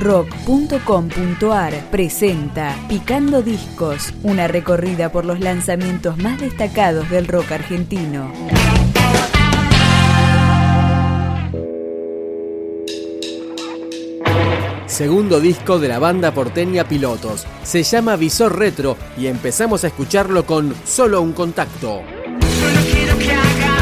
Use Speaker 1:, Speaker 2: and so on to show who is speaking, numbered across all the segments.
Speaker 1: rock.com.ar presenta Picando Discos, una recorrida por los lanzamientos más destacados del rock argentino.
Speaker 2: Segundo disco de la banda porteña Pilotos. Se llama Visor Retro y empezamos a escucharlo con Solo un contacto.
Speaker 3: Solo quiero que hagamos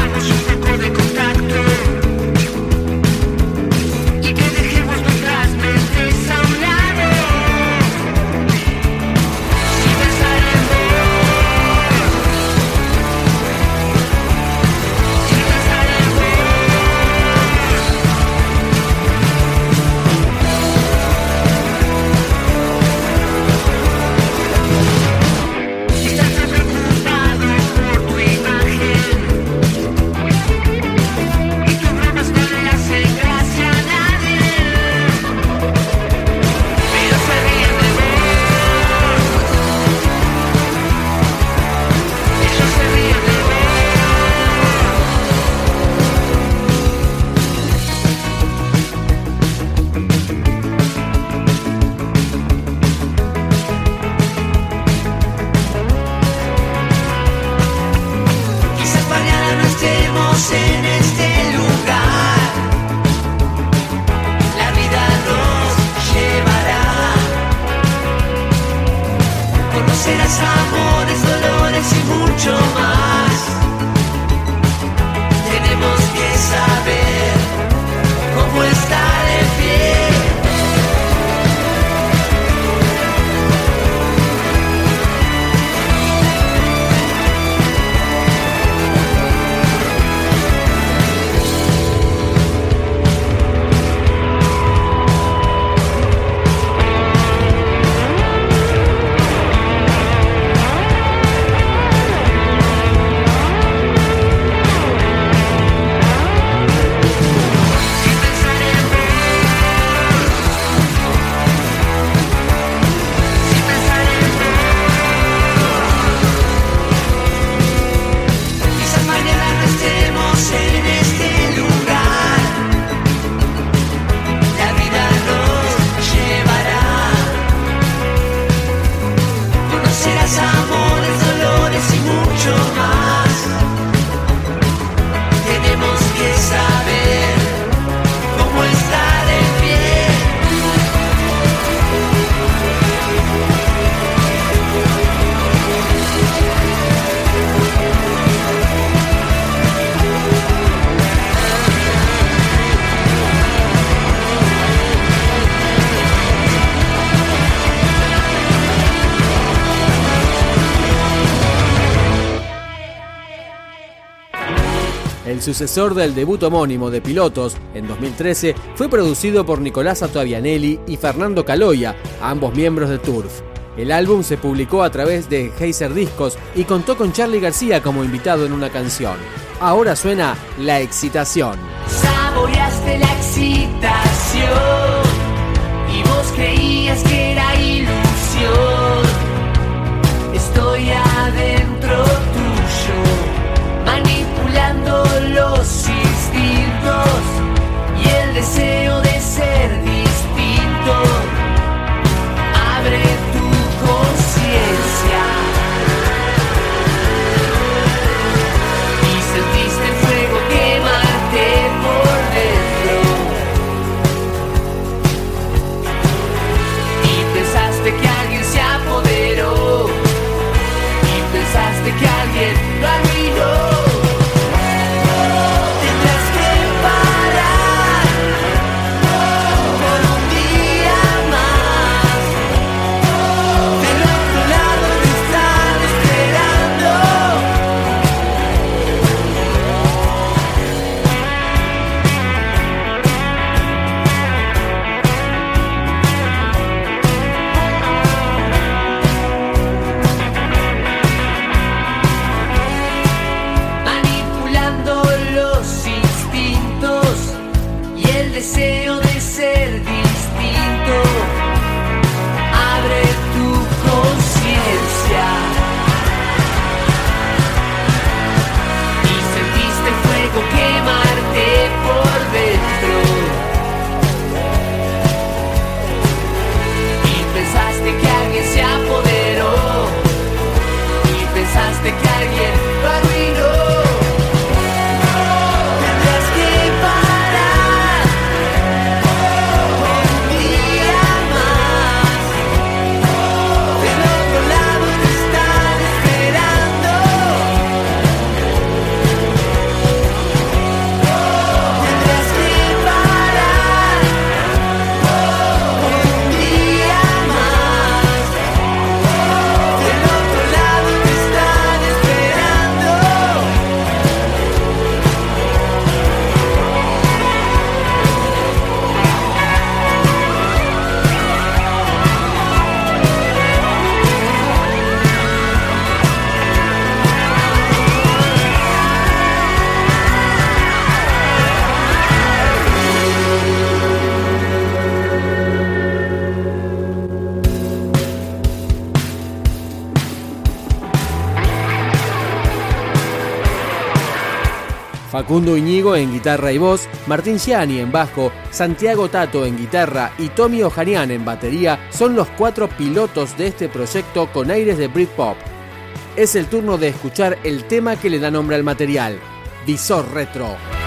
Speaker 3: see
Speaker 2: El sucesor del debut homónimo de Pilotos, en 2013, fue producido por Nicolás Atoavianelli y Fernando Caloya, ambos miembros de Turf. El álbum se publicó a través de Heiser Discos y contó con Charlie García como invitado en una canción. Ahora suena La Excitación.
Speaker 3: Saboreaste la excitación y el deseo de ser
Speaker 2: Facundo Iñigo en guitarra y voz, Martín Ciani en bajo, Santiago Tato en guitarra y Tommy Ojanian en batería son los cuatro pilotos de este proyecto con aires de Britpop. Es el turno de escuchar el tema que le da nombre al material, Visor Retro.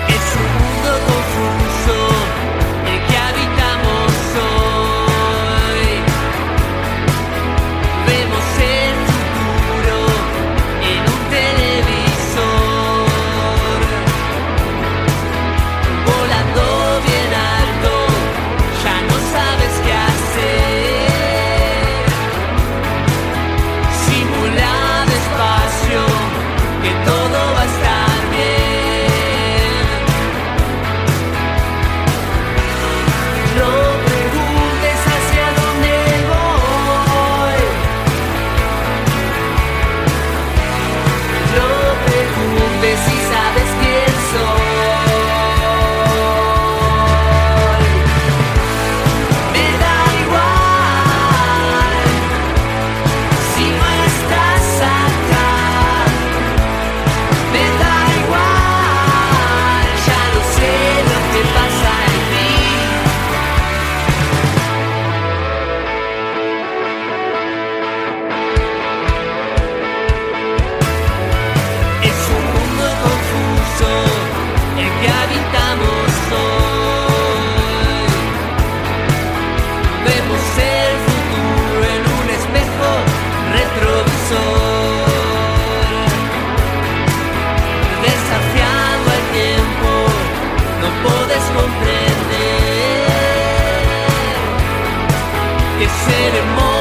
Speaker 3: Que seremos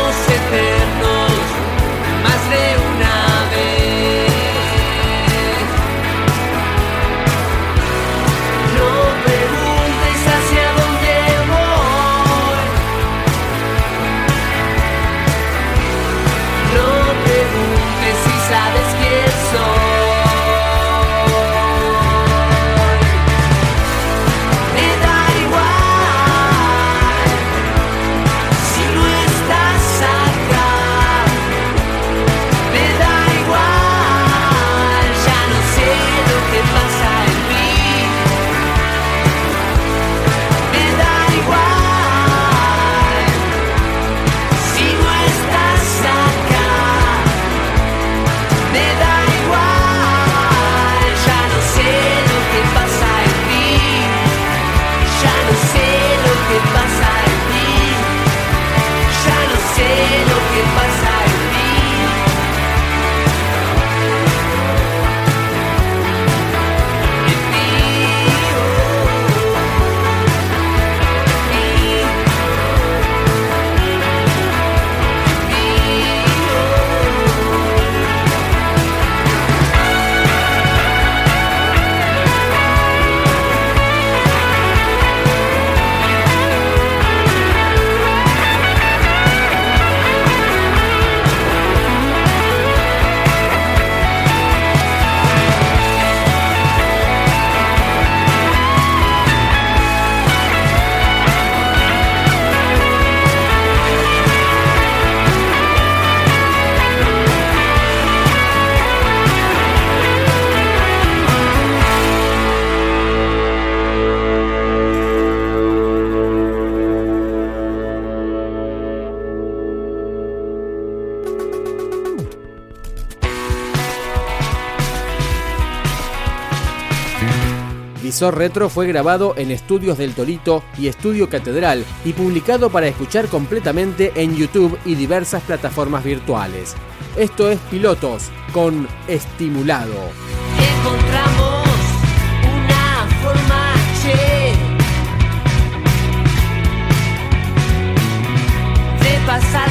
Speaker 2: Visor Retro fue grabado en Estudios del Torito y Estudio Catedral y publicado para escuchar completamente en YouTube y diversas plataformas virtuales. Esto es Pilotos con Estimulado.
Speaker 3: encontramos una forma de pasar